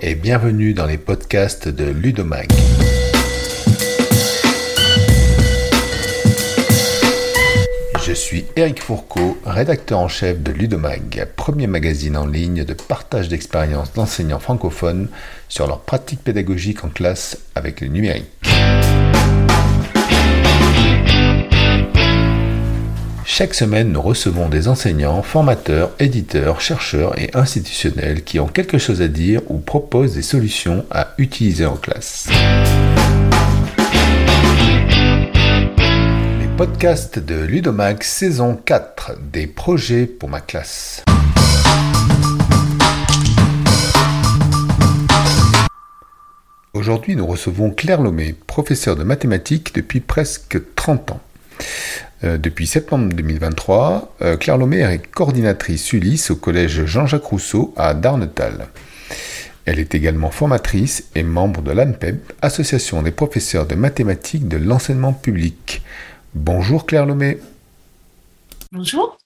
Et bienvenue dans les podcasts de Ludomag. Je suis Eric Fourcault, rédacteur en chef de Ludomag, premier magazine en ligne de partage d'expériences d'enseignants francophones sur leurs pratiques pédagogiques en classe avec le numérique. Chaque semaine, nous recevons des enseignants, formateurs, éditeurs, chercheurs et institutionnels qui ont quelque chose à dire ou proposent des solutions à utiliser en classe. Les podcasts de Ludomax saison 4 des projets pour ma classe. Aujourd'hui, nous recevons Claire Lomé, professeure de mathématiques depuis presque 30 ans. Euh, depuis septembre 2023, euh, Claire Lomé est coordinatrice Ulysse au collège Jean-Jacques Rousseau à Darnetal. Elle est également formatrice et membre de l'ANPEB, Association des professeurs de mathématiques de l'enseignement public. Bonjour Claire Lomé. Bonjour.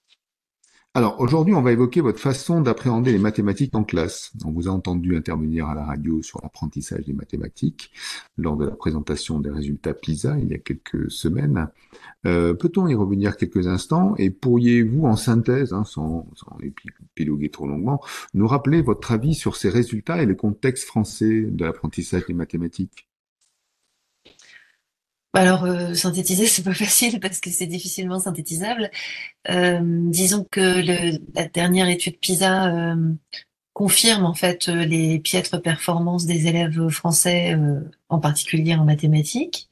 Alors aujourd'hui, on va évoquer votre façon d'appréhender les mathématiques en classe. On vous a entendu intervenir à la radio sur l'apprentissage des mathématiques lors de la présentation des résultats PISA il y a quelques semaines. Euh, peut-on y revenir quelques instants? Et pourriez-vous, en synthèse, hein, sans, sans épiloguer trop longuement, nous rappeler votre avis sur ces résultats et le contexte français de l'apprentissage des mathématiques? Alors, euh, synthétiser, c'est pas facile parce que c'est difficilement synthétisable. Euh, disons que la dernière étude PISA euh, confirme en fait les piètres performances des élèves français, en particulier en mathématiques.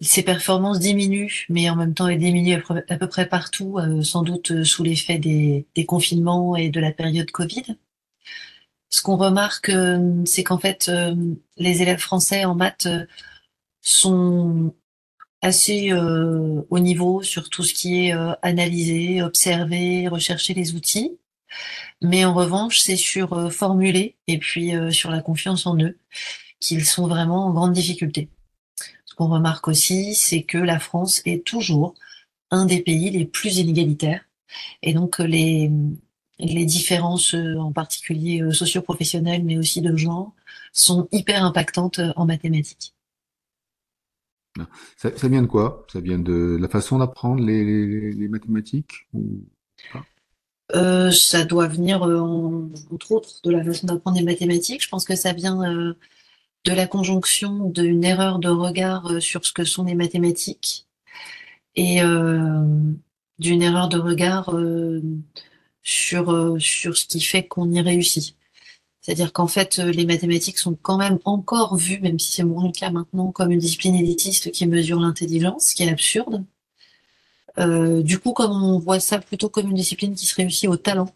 Ces performances diminuent, mais en même temps elles diminuent à peu près partout, sans doute sous l'effet des, des, confinements et de la période Covid. Ce qu'on remarque, c'est qu'en fait, les élèves français en maths sont assez euh, au niveau sur tout ce qui est euh, analyser, observer, rechercher les outils. Mais en revanche, c'est sur euh, formuler et puis euh, sur la confiance en eux qu'ils sont vraiment en grande difficulté. Ce qu'on remarque aussi, c'est que la France est toujours un des pays les plus inégalitaires. Et donc les, les différences, en particulier socio-professionnelles, mais aussi de genre, sont hyper impactantes en mathématiques. Ça, vient de quoi? Ça vient de la façon d'apprendre les, mathématiques euh, ça doit venir, euh, entre autres, de la façon d'apprendre les mathématiques. Je pense que ça vient euh, de la conjonction d'une erreur de regard sur ce que sont les mathématiques et d'une erreur de regard sur, sur ce qui fait qu'on y réussit. C'est-à-dire qu'en fait, euh, les mathématiques sont quand même encore vues, même si c'est moins le cas maintenant, comme une discipline élitiste qui mesure l'intelligence, ce qui est absurde. Euh, du coup, comme on voit ça plutôt comme une discipline qui se réussit au talent,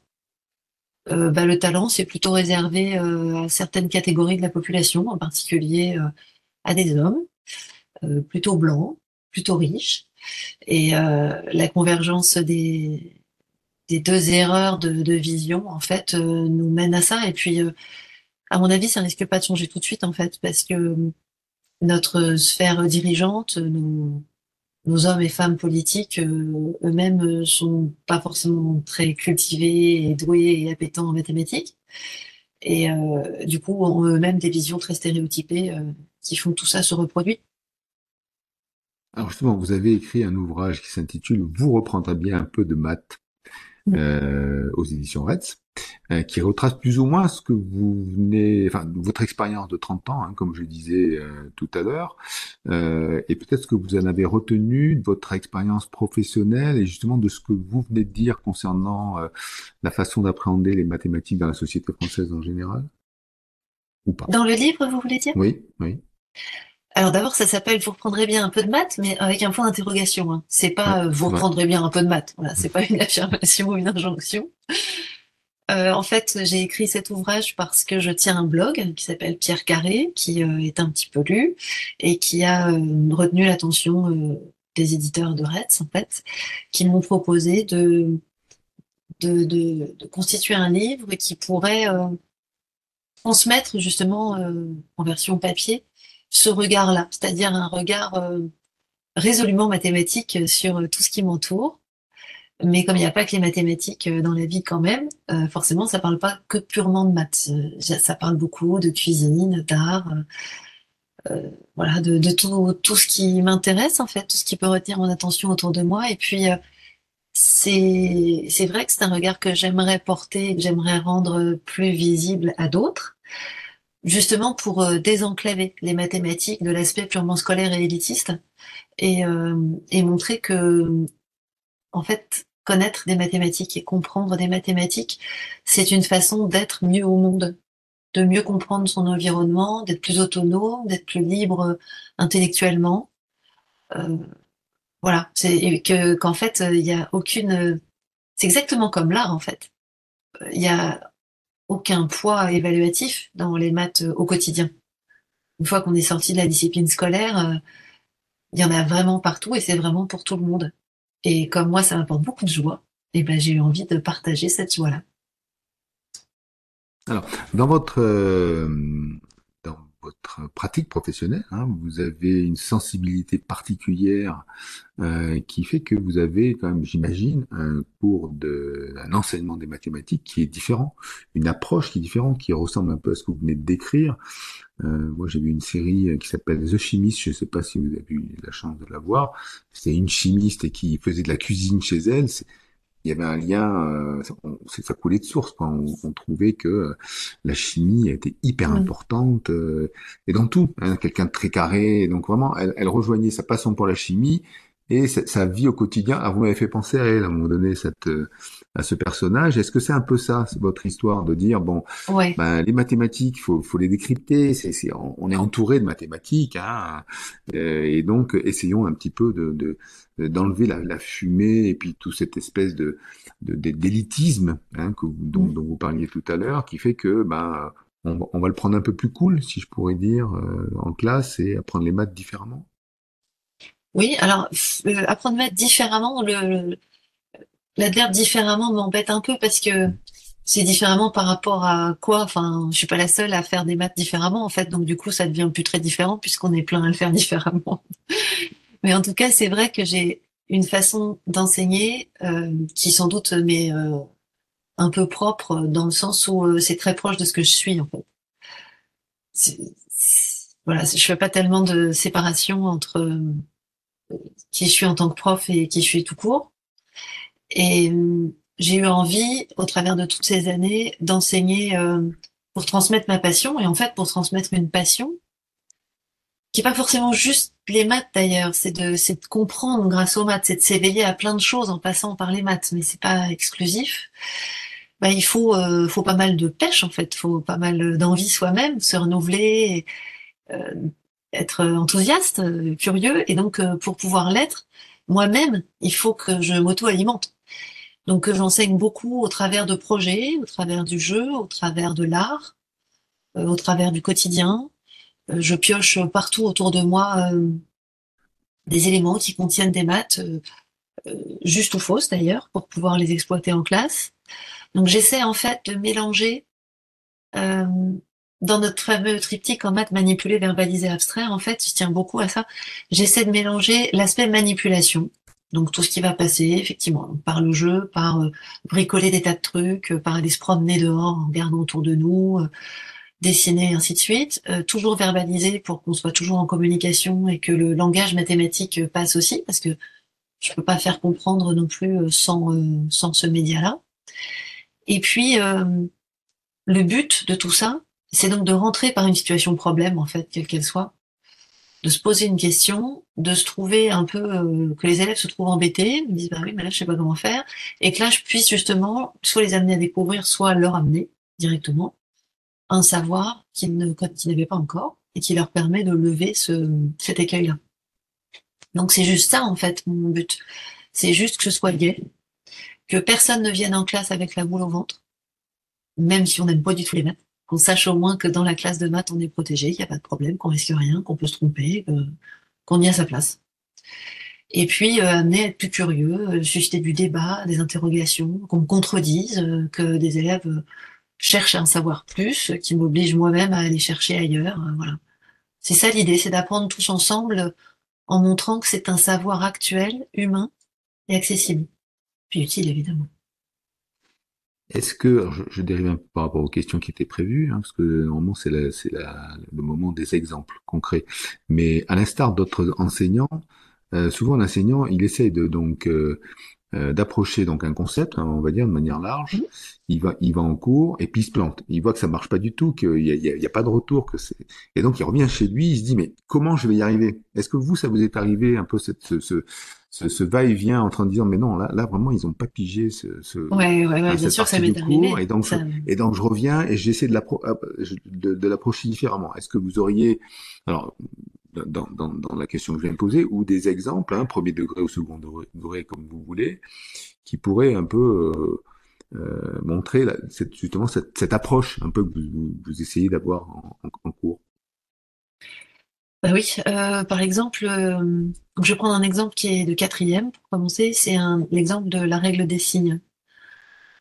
euh, bah, le talent, c'est plutôt réservé à certaines catégories de la population, en particulier à des hommes, plutôt blancs, plutôt riches. Et la convergence des, des deux erreurs de, vision en fait euh, nous mènent à ça. Et puis euh, à mon avis ça risque pas de changer tout de suite en fait parce que notre sphère dirigeante nos, nos hommes et femmes politiques euh, eux-mêmes sont pas forcément très cultivés et doués et appétants en mathématiques. Et du coup ont eux-mêmes des visions très stéréotypées qui font tout ça se reproduire alors justement, vous avez écrit un ouvrage qui s'intitule Vous reprendrez bien un peu de maths euh, aux éditions Retz, euh, qui retrace plus ou moins ce que vous venez, enfin votre expérience de 30 ans, hein, comme je disais euh, tout à l'heure, euh, et peut-être ce que vous en avez retenu de votre expérience professionnelle et justement de ce que vous venez de dire concernant la façon d'appréhender les mathématiques dans la société française en général, ou pas. Dans le livre, vous voulez dire? Oui, oui. Alors d'abord, ça s'appelle vous reprendrez bien un peu de maths, mais avec un point d'interrogation. Hein. C'est pas euh, vous reprendrez bien un peu de maths. Voilà, c'est pas une affirmation ou une injonction. Euh, en fait, j'ai écrit cet ouvrage parce que je tiens un blog qui s'appelle Pierre Carré, qui euh, est un petit peu lu et qui a retenu l'attention des éditeurs de Retz, en fait, qui m'ont proposé de de, de, de, constituer un livre qui pourrait transmettre justement en version papier ce regard-là, c'est-à-dire un regard euh, résolument mathématique sur euh, tout ce qui m'entoure, Mais comme il n'y a pas que les mathématiques euh, dans la vie quand même, euh, forcément, ça parle pas que purement de maths. Euh, ça parle beaucoup de cuisine, d'art, euh, voilà, de, tout, tout ce qui m'intéresse en fait, tout ce qui peut retenir mon attention autour de moi. Et puis, c'est vrai que c'est un regard que j'aimerais porter, que j'aimerais rendre plus visible à d'autres, justement pour désenclaver les mathématiques de l'aspect purement scolaire et élitiste, et, et montrer que en fait connaître des mathématiques et comprendre des mathématiques, c'est une façon d'être mieux au monde, de mieux comprendre son environnement, d'être plus autonome, d'être plus libre intellectuellement. Euh, voilà, c'est que qu'en fait il n'y a aucune, c'est exactement comme l'art en fait. Il n'y a aucun poids évaluatif dans les maths au quotidien. Une fois qu'on est sorti de la discipline scolaire, euh, il y en a vraiment partout et c'est vraiment pour tout le monde. Et comme moi, ça m'apporte beaucoup de joie, et ben, j'ai eu envie de partager cette joie-là. Alors, dans votre, euh, votre pratique professionnelle, hein, vous avez une sensibilité particulière euh, qui fait que vous avez quand même, j'imagine, un cours de, un enseignement des mathématiques qui est différent, une approche qui est différente, qui ressemble un peu à ce que vous venez de décrire. Euh, moi, j'ai vu une série qui s'appelle The Chimist. Je ne sais pas si vous avez eu la chance de la voir. C'est une chimiste qui faisait de la cuisine chez elle. Il y avait un lien, euh, ça coulait de source. Quoi. On, trouvait que euh, la chimie était hyper importante euh, et dans tout. Hein, Quelqu'un de très carré. Donc vraiment, elle, elle rejoignait sa passion pour la chimie et sa, vie au quotidien. Alors vous m'avez fait penser à elle à un moment donné, cette, euh, à ce personnage. Est-ce que c'est un peu ça, votre histoire, de dire bon, ben, les mathématiques, faut, faut les décrypter. C'est, c'est, on est entouré de mathématiques, hein, euh, et donc essayons un petit peu de, de d'enlever la, la, fumée et puis toute cette espèce de, de, d'élitisme hein, que, dont, dont, vous parliez tout à l'heure, qui fait que ben on, on, va le prendre un peu plus cool, si je pourrais dire, euh, en classe et apprendre les maths différemment. Oui, alors euh, apprendre mettre différemment, le, l'adverbe différemment m'embête un peu parce que c'est différemment par rapport à quoi Enfin, je suis pas la seule à faire des maths différemment en fait, donc du coup ça devient plus très différent puisqu'on est plein à le faire différemment. Mais en tout cas, c'est vrai que j'ai une façon d'enseigner euh, qui sans doute m'est euh, un peu propre dans le sens où c'est très proche de ce que je suis en fait. voilà, je fais pas tellement de séparation entre qui je suis en tant que prof et qui je suis tout court. Et euh, j'ai eu envie, au travers de toutes ces années, d'enseigner euh, pour transmettre ma passion. Et en fait, pour transmettre une passion, qui est pas forcément juste les maths d'ailleurs, c'est de, de comprendre grâce aux maths, c'est de s'éveiller à plein de choses en passant par les maths, mais c'est pas exclusif. Bah, il faut, euh, faut pas mal de pêche en fait, faut pas mal d'envie soi-même, se renouveler, euh, être enthousiaste, euh, curieux, et donc euh, pour pouvoir l'être, moi-même, il faut que je m'auto-alimente. Donc euh, j'enseigne beaucoup au travers de projets, au travers du jeu, au travers de l'art, au travers du quotidien. je pioche partout autour de moi des éléments qui contiennent des maths, justes ou fausses d'ailleurs, pour pouvoir les exploiter en classe. Donc j'essaie en fait de mélanger dans notre fameux triptyque en maths manipuler, verbaliser, abstraire, en fait, je tiens beaucoup à ça. J'essaie de mélanger l'aspect manipulation, donc tout ce qui va passer, effectivement, par le jeu, par euh, bricoler des tas de trucs, euh, par aller se promener dehors en regardant autour de nous, euh, dessiner, ainsi de suite. toujours verbaliser pour qu'on soit toujours en communication et que le langage mathématique passe aussi, parce que je peux pas faire comprendre non plus sans, sans ce média-là. Et puis, le but de tout ça, c'est donc de rentrer par une situation problème, en fait, quelle qu'elle soit, de se poser une question, de se trouver un peu, euh, que les élèves se trouvent embêtés, me disent, bah oui, mais là, je sais pas comment faire, et que là, je puisse justement soit les amener à découvrir, soit leur amener directement un savoir qu'ils ne, qu'ils n'avaient pas encore, et qui leur permet de lever ce, cet écueil-là. Donc c'est juste ça, en fait, mon but. C'est juste que ce soit gai, que personne ne vienne en classe avec la boule au ventre, même si on n'aime pas du tout les maths qu'on sache au moins que dans la classe de maths, on est protégé, qu'il n'y a pas de problème, qu'on risque rien, qu'on peut se tromper, qu'on y a sa place. Et puis, euh, amener à être plus curieux, euh, susciter du débat, des interrogations, qu'on me contredise, euh, que des élèves cherchent à en savoir plus, qui m'obligent moi-même à aller chercher ailleurs. voilà. C'est ça l'idée, c'est d'apprendre tous ensemble en montrant que c'est un savoir actuel, humain et accessible. puis utile évidemment. Est-ce que, je, je, dérive un peu par rapport aux questions qui étaient prévues, hein, parce que normalement c'est le moment des exemples concrets, mais à l'instar d'autres enseignants, euh, souvent l'enseignant il essaye de donc euh, euh, d'approcher donc un concept, hein, on va dire de manière large. Mmh. Il va, il va en cours et puis il se plante. Il voit que ça marche pas du tout, qu'il y a, il y a, pas de retour, que c'est. Et donc il revient chez lui, il se dit mais comment je vais y arriver? Est-ce que vous, ça vous est arrivé un peu cette, ce, ce, ce, va-et-vient en train de dire mais non là, là vraiment ils ont pas pigé ce. ce ouais, ouais, ouais bien sûr ça m'est arrivé. Et donc, je, et donc je reviens et j'essaie de l'approcher différemment. Est-ce que vous auriez alors dans, dans, dans, la question que je viens de poser, ou des exemples, hein, premier degré ou second degré, comme vous voulez, qui pourraient un peu euh, euh, montrer la, cette, justement cette, cette, approche un peu que vous, vous essayez d'avoir en, en, cours. Bah oui, euh, par exemple, euh, je vais prendre un exemple qui est de quatrième pour commencer, c'est l'exemple de la règle des signes.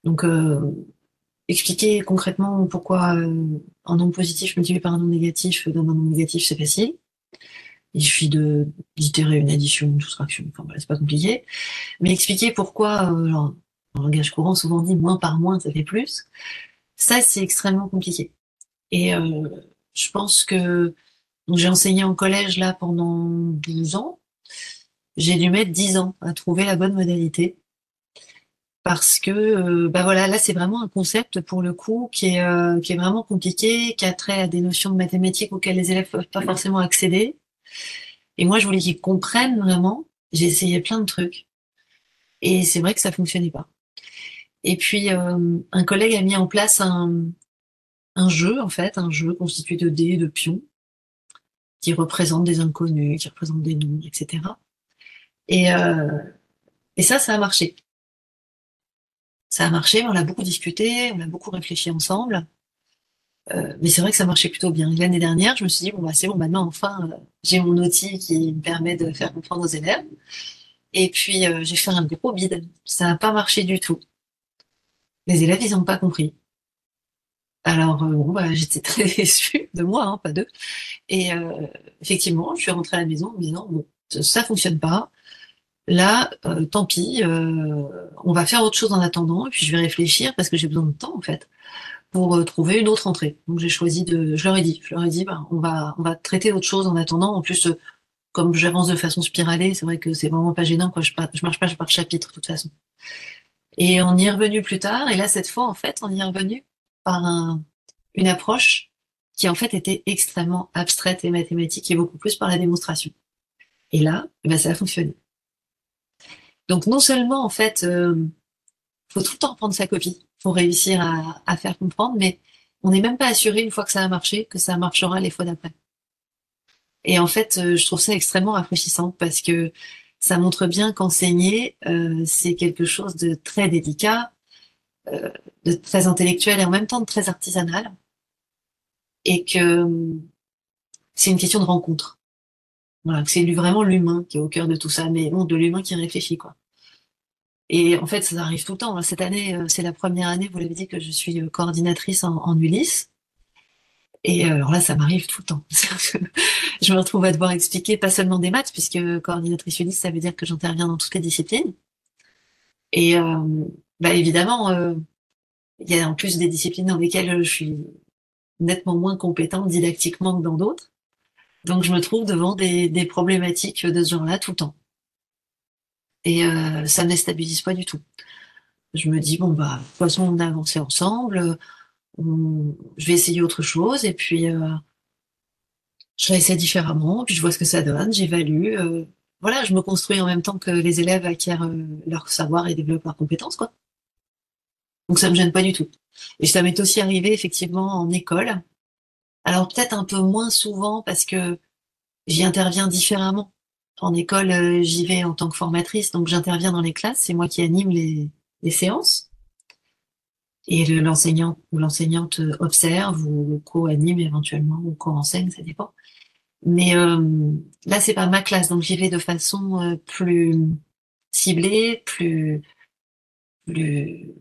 Donc, euh, expliquer concrètement pourquoi euh, un nombre positif multiplié par un nombre négatif donne un nombre négatif, c'est facile. Il suffit de d'itérer une addition, une soustraction, enfin voilà, c'est pas compliqué. Mais expliquer pourquoi, euh, genre, en langage courant, souvent dit moins par moins, ça fait plus. Ça, c'est extrêmement compliqué. Et euh, je pense que j'ai enseigné en collège là pendant 12 ans. J'ai dû mettre 10 ans à trouver la bonne modalité. Parce que, euh, bah voilà, là c'est vraiment un concept pour le coup qui est, euh, qui est vraiment compliqué, qui a trait à des notions de mathématiques auxquelles les élèves peuvent pas forcément accéder. Et moi, je voulais qu'ils comprennent vraiment. J'ai essayé plein de trucs. Et c'est vrai que ça fonctionnait pas. Et puis, euh, un collègue a mis en place un, un jeu, en fait, un jeu constitué de dés, de pions, qui représente des inconnus, qui représente des noms, etc. Et, euh, et ça, ça a marché. Ça a marché, on a beaucoup discuté, on a beaucoup réfléchi ensemble. Euh, mais c'est vrai que ça marchait plutôt bien. L'année dernière, je me suis dit, bon, bah, c'est bon, maintenant, enfin, euh, j'ai mon outil qui me permet de faire comprendre aux élèves. Et puis, euh, j'ai fait un gros bide. Ça n'a pas marché du tout. Les élèves, ils n'ont pas compris. Alors, bon, bah, j'étais très déçue de moi, hein, pas d'eux. Et effectivement, je suis rentrée à la maison en me disant, bon, ça fonctionne pas. Là, tant pis, on va faire autre chose en attendant, et puis je vais réfléchir parce que j'ai besoin de temps, en fait pour euh, trouver une autre entrée. Donc j'ai choisi de, je leur ai dit, je leur ai dit, bah, on va, on va traiter autre chose en attendant. En plus, euh, comme j'avance de façon spiralée, c'est vrai que c'est vraiment pas gênant, quoi. Je, je marche pas par chapitre de toute façon. Et on y est revenu plus tard. Et là, cette fois, en fait, on y est revenu par un, une approche qui en fait était extrêmement abstraite et mathématique et beaucoup plus par la démonstration. Et là, ben, ça a fonctionné. Donc non seulement en fait, euh, faut tout le temps prendre sa copie pour réussir à, faire comprendre, mais on n'est même pas assuré une fois que ça a marché que ça marchera les fois d'après. Et en fait, euh, je trouve ça extrêmement rafraîchissant parce que ça montre bien qu'enseigner, euh, c'est quelque chose de très délicat, euh, de très intellectuel et en même temps de très artisanal, et que c'est une question de rencontre. Voilà, c'est vraiment l'humain qui est au cœur de tout ça, mais bon, de l'humain qui réfléchit, quoi. Et en fait, ça arrive tout le temps. Cette année, euh, c'est la première année, vous l'avez dit, que je suis euh, coordinatrice en, Ulysse. Et euh, alors là, ça m'arrive tout le temps. je me retrouve à devoir expliquer pas seulement des maths, puisque coordinatrice Ulysse, ça veut dire que j'interviens dans toutes les disciplines. Et euh, bah évidemment, il y a en plus des disciplines dans lesquelles je suis nettement moins compétente didactiquement que dans d'autres. Donc je me trouve devant des problématiques de ce genre-là tout le temps et euh, ça ne déstabilise pas du tout. Je me dis bon bah de toute façon on a avancé ensemble, je vais essayer autre chose et puis euh, je réessaye différemment, puis je vois ce que ça donne, j'évalue, euh, voilà, je me construis en même temps que les élèves acquièrent euh, leur savoir et développent leurs compétences quoi. Donc ça me gêne pas du tout. Et ça m'est aussi arrivé effectivement en école. Alors peut-être un peu moins souvent parce que j'y interviens différemment en école, euh, j'y vais en tant que formatrice, donc j'interviens dans les classes, c'est moi qui anime les, séances. Et l'enseignant ou l'enseignante observe ou co-anime éventuellement ou co-enseigne, ça dépend. Mais euh, là, c'est pas ma classe, donc j'y vais de façon euh, plus ciblée, plus, plus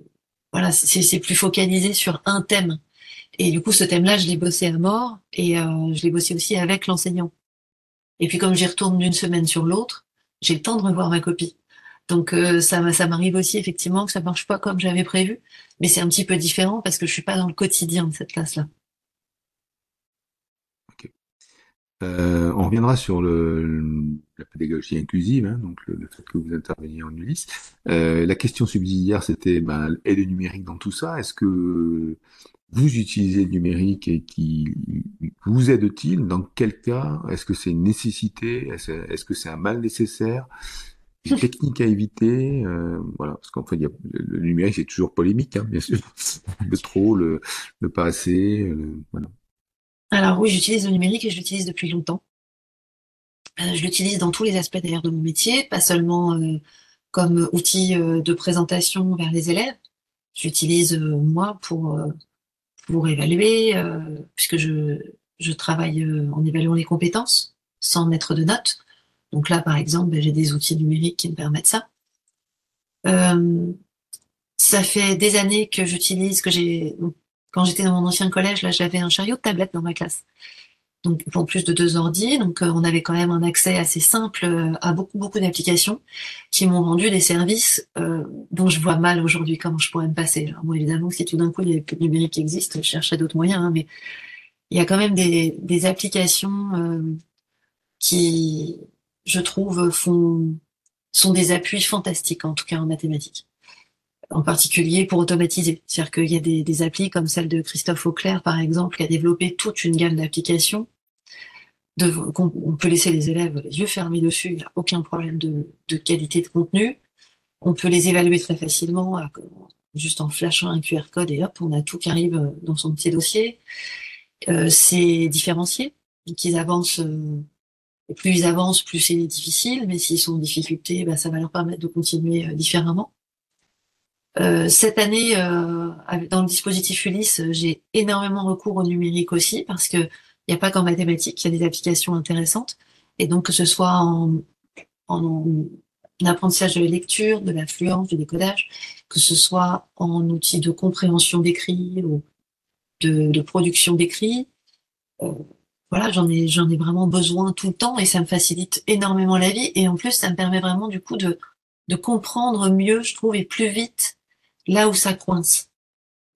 voilà, c'est plus focalisé sur un thème. Et du coup, ce thème-là, je l'ai bossé à mort et je l'ai bossé aussi avec l'enseignant. Et puis comme j'y retourne d'une semaine sur l'autre, j'ai le temps de revoir ma copie Donc ça, ça m'arrive aussi effectivement que ça marche pas comme j'avais prévu, mais c'est un petit peu différent parce que je suis pas dans le quotidien de cette classe-là. Euh, on reviendra sur la pédagogie inclusive, hein, donc le, fait que vous interveniez en Ulysse. Euh, la question subsidiaire, c'était ben, numérique dans tout ça. Est-ce que vous utilisez le numérique et qui vous aide-t-il? Dans quel cas? Est-ce que c'est une nécessité? Est-ce que c'est un mal nécessaire? Une technique à éviter euh, Voilà, parce qu'en fait, il y a, le, numérique c'est toujours polémique, hein, bien sûr. Le trop, le, le pas assez, voilà. Alors oui, j'utilise le numérique et je l'utilise depuis longtemps. Euh, je l'utilise dans tous les aspects d'ailleurs de mon métier, pas seulement euh, comme outil euh, de présentation vers les élèves. J'utilise moi pour pour évaluer, puisque je je travaille en évaluant les compétences sans mettre de notes. Donc là, par exemple, ben, j'ai des outils numériques qui me permettent ça. ça fait des années que j'utilise, que j'ai quand j'étais dans mon ancien collège, là, j'avais un chariot de tablette dans ma classe. Donc, en plus de deux ordi, donc euh, on avait quand même un accès assez simple euh, à beaucoup beaucoup d'applications qui m'ont rendu des services euh, dont je vois mal aujourd'hui comment je pourrais me passer. Alors, moi, évidemment, si tout d'un coup il y avait plus de numérique qui existe, je chercherais d'autres moyens, hein, mais il y a quand même des, des applications qui, je trouve, font sont des appuis fantastiques, en tout cas en mathématiques en particulier pour automatiser. C'est-à-dire qu'il y a des, des, applis comme celle de Christophe Auclair, par exemple, qui a développé toute une gamme d'applications. on, peut laisser les élèves les yeux fermés dessus, il n'y a aucun problème de, qualité de contenu. On peut les évaluer très facilement, juste en flashant un QR code et hop, on a tout qui arrive dans son petit dossier. Euh, c'est différencié, donc ils avancent. Euh, plus ils avancent, plus c'est difficile, mais s'ils sont en difficulté, bah, ça va leur permettre de continuer euh, différemment. Euh, cette année, euh, dans le dispositif Ulysse, j'ai énormément recours au numérique aussi parce que il n'y a pas qu'en mathématiques, il y a des applications intéressantes. Et donc que ce soit en, en, apprentissage de la lecture, de l'affluence, du décodage, que ce soit en outils de compréhension d'écrit ou de, de production d'écrit, euh, voilà, j'en ai j'en ai vraiment besoin tout le temps et ça me facilite énormément la vie. Et en plus, ça me permet vraiment du coup de de comprendre mieux, je trouve, et plus vite là où ça coince,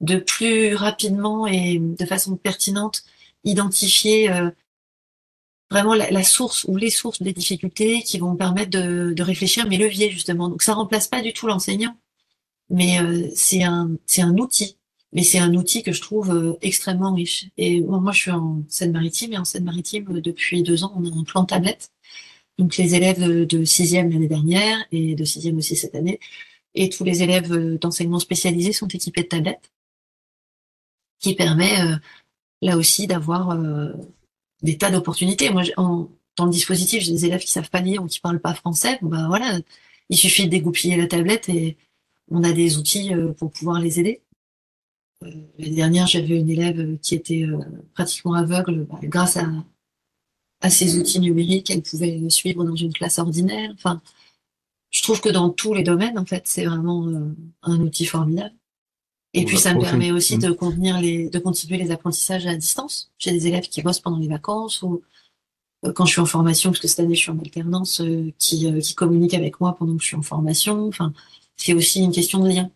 de plus rapidement et de façon pertinente identifier euh, vraiment la, source ou les sources des difficultés qui vont permettre de, réfléchir mes leviers justement. Donc ça remplace pas du tout l'enseignant, mais euh, c'est un c'est un outil. Mais c'est un outil que je trouve euh, extrêmement riche. Et moi, je suis en Seine-Maritime et en Seine-Maritime depuis deux ans, on a un plan tablette. Donc les élèves de sixième l'année dernière et de sixième aussi cette année et tous les élèves euh, d'enseignement spécialisé sont équipés de tablettes, qui permet euh, là aussi d'avoir euh, des tas d'opportunités. Moi, en, dans le dispositif, j'ai des élèves qui savent pas lire ou qui parlent pas français. Bah voilà, il suffit de dégoupiller la tablette et on a des outils pour pouvoir les aider. L'année dernière, j'avais une élève qui était pratiquement aveugle. Bah, grâce à, à ces outils numériques, elle pouvait suivre dans une classe ordinaire. Enfin, trouve que dans tous les domaines, en fait, c'est vraiment euh, un outil formidable. Et puis, ça me permet aussi de contenir les, de continuer les apprentissages à distance. J'ai des élèves qui bossent pendant les vacances ou euh, quand je suis en formation, parce que cette année je suis en alternance, euh, qui, qui communiquent avec moi pendant que je suis en formation. Enfin, c'est aussi une question de lien.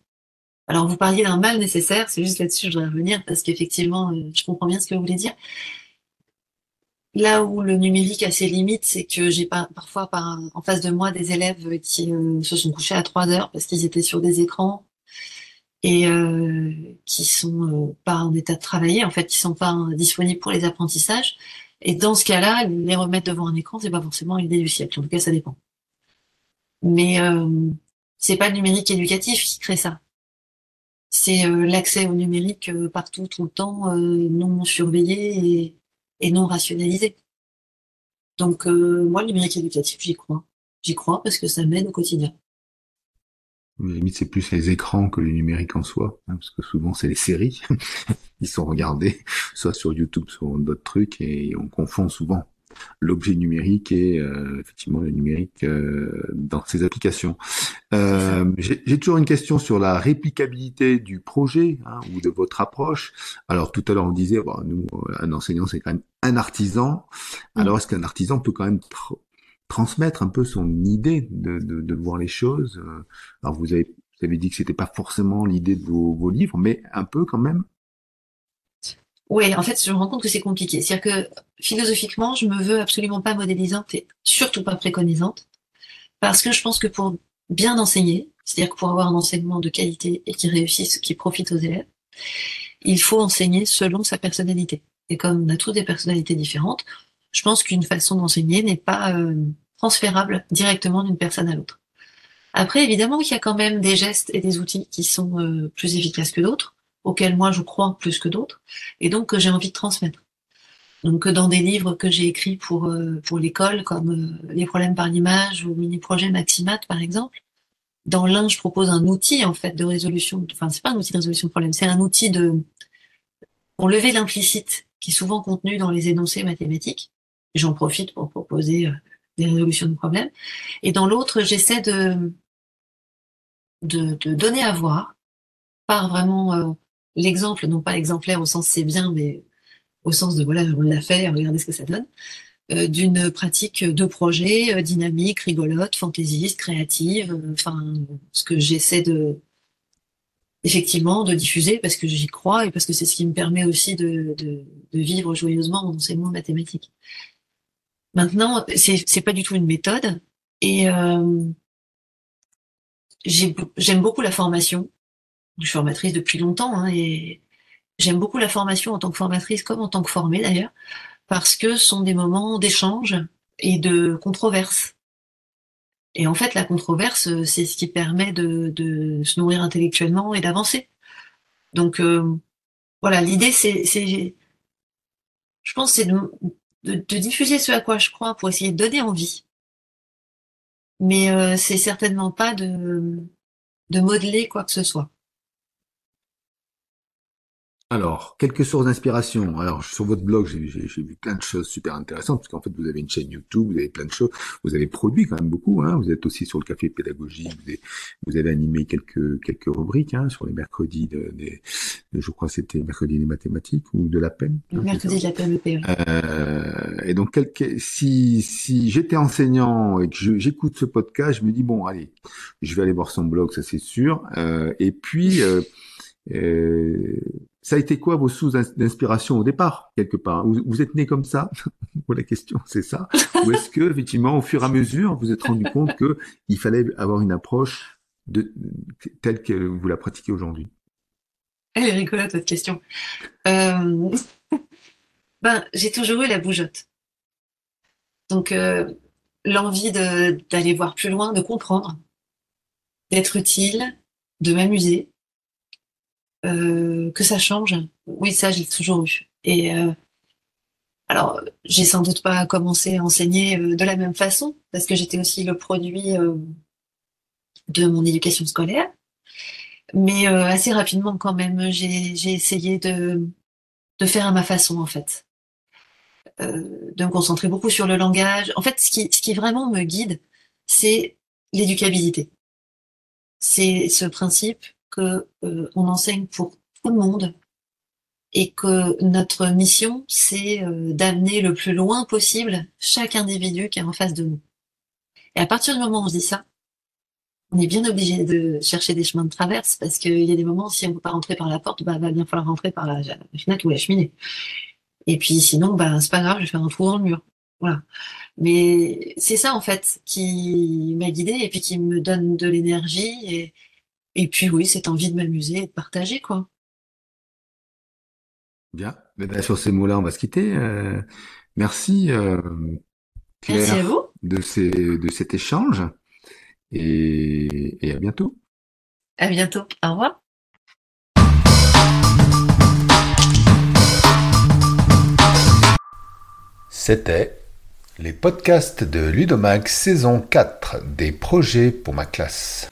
Alors, vous parliez d'un mal nécessaire, c'est juste là-dessus que je voudrais revenir, parce qu'effectivement, je comprends bien ce que vous voulez dire. Là où le numérique a ses limites, c'est que j'ai parfois par, en face de moi des élèves qui euh, se sont couchés à 3 heures parce qu'ils étaient sur des écrans et euh, qui sont euh, pas en état de travailler, en fait, qui sont pas disponibles pour les apprentissages. Et dans ce cas-là, les remettre devant un écran, c'est pas forcément l'idée du siècle. En tout cas, ça dépend. Mais c'est pas le numérique éducatif qui crée ça. C'est l'accès au numérique partout, tout le temps, non surveillé et et non rationalisé. Donc euh, moi, le numérique éducatif, j'y crois. J'y crois parce que ça m'aide au quotidien. Limite, c'est plus les écrans que le numérique en soi, hein, parce que souvent c'est les séries qui sont regardées, soit sur YouTube, soit d'autres trucs, et on confond souvent l'objet numérique et euh, effectivement le numérique euh, dans ces applications. Euh, J'ai toujours une question sur la réplicabilité du projet hein, ou de votre approche. Alors tout à l'heure on disait, bon, nous, un enseignant c'est quand même un artisan. Alors est-ce qu'un artisan peut quand même transmettre un peu son idée de, de, de voir les choses? Alors vous avez, vous avez dit que c'était pas forcément l'idée de vos, vos livres, mais un peu quand même? Oui, en fait, je me rends compte que c'est compliqué. C'est-à-dire que philosophiquement, je me veux absolument pas modélisante et surtout pas préconisante, parce que je pense que pour bien enseigner, c'est-à-dire que pour avoir un enseignement de qualité et qui réussisse, qui profite aux élèves, il faut enseigner selon sa personnalité. Et comme on a tous des personnalités différentes, je pense qu'une façon d'enseigner n'est pas euh, transférable directement d'une personne à l'autre. Après, évidemment qu'il y a quand même des gestes et des outils qui sont euh, plus efficaces que d'autres auxquels moi je crois plus que d'autres, et donc que j'ai envie de transmettre. Donc dans des livres que j'ai écrits pour euh, pour l'école, comme euh, les problèmes par l'image ou mini projet Maximat par exemple, dans l'un je propose un outil en fait de résolution, enfin c'est pas un outil de résolution de problème, c'est un outil de pour lever l'implicite qui est souvent contenu dans les énoncés mathématiques. J'en profite pour proposer euh, des résolutions de problèmes. Et dans l'autre, j'essaie de, de donner à voir par vraiment l'exemple, non pas exemplaire au sens c'est bien, mais au sens de voilà, on l'a fait, regardez ce que ça donne, euh, d'une pratique de projet euh, dynamique, rigolote, fantaisiste, créative, euh, enfin, ce que j'essaie de effectivement de diffuser parce que j'y crois et parce que c'est ce qui me permet aussi de, vivre joyeusement mon enseignement mathématique. Maintenant, c'est pas du tout une méthode et j'aime beaucoup la formation je suis formatrice depuis longtemps hein, et j'aime beaucoup la formation en tant que formatrice comme en tant que formée d'ailleurs, parce que ce sont des moments d'échange et de controverse. Et en fait, la controverse, c'est ce qui permet de, de se nourrir intellectuellement et d'avancer. Donc euh, voilà, l'idée, c'est, je pense, c'est de, de, de, diffuser ce à quoi je crois pour essayer de donner envie. Mais euh, c'est certainement pas de, de modeler quoi que ce soit. Alors, quelques sources d'inspiration. Alors, sur votre blog, j'ai vu plein de choses super intéressantes, parce qu'en fait, vous avez une chaîne YouTube, vous avez plein de choses, vous avez produit quand même beaucoup. Hein. Vous êtes aussi sur le café pédagogique, vous avez, vous avez animé quelques quelques rubriques hein, sur les mercredis de, je crois c'était mercredi des mathématiques ou de la peine. mercredi de la peine euh, et donc, si si j'étais enseignant et que j'écoute ce podcast, je me dis bon, allez, je vais aller voir son blog, ça c'est sûr. Euh, et puis euh, euh, ça a été quoi vos sources d'inspiration au départ, quelque part? Vous, êtes né comme ça? La question, c'est ça. Ou est-ce que, effectivement, au fur et à mesure, vous êtes rendu compte que il fallait avoir une approche de, telle que vous la pratiquez aujourd'hui? Elle est rigolote, votre question. Euh... ben, j'ai toujours eu la bougeotte. Donc, euh, l'envie d'aller voir plus loin, de comprendre, d'être utile, de m'amuser que ça change. Oui, ça, j'ai toujours eu. Et euh, alors, j'ai sans doute pas commencé à enseigner euh, de la même façon, parce que j'étais aussi le produit euh, de mon éducation scolaire. Mais assez rapidement, quand même, j'ai essayé de, de faire à ma façon, en fait. de me concentrer beaucoup sur le langage. En fait, ce qui, ce qui vraiment me guide, c'est l'éducabilité. C'est ce principe que euh, on enseigne pour tout le monde et que notre mission, c'est euh, d'amener le plus loin possible chaque individu qui est en face de nous. Et à partir du moment où on se dit ça, on est bien obligé de chercher des chemins de traverse parce qu'il y a des moments, si on ne peut pas rentrer par la porte, bah, va bien falloir rentrer par la, fenêtre ou la cheminée. Et puis sinon, bah, c'est pas grave, je vais faire un trou dans le mur. Voilà. Mais c'est ça, en fait, qui m'a guidée et puis qui me donne de l'énergie et puis oui, cette envie de m'amuser et de partager, quoi. Bien. Mais ben, sur ces mots-là, on va se quitter. Euh, merci, euh, Claire, merci à vous. De, ces, de cet échange. Et, et à bientôt. À bientôt. Au revoir. C'était les podcasts de Ludomax saison 4 des projets pour ma classe.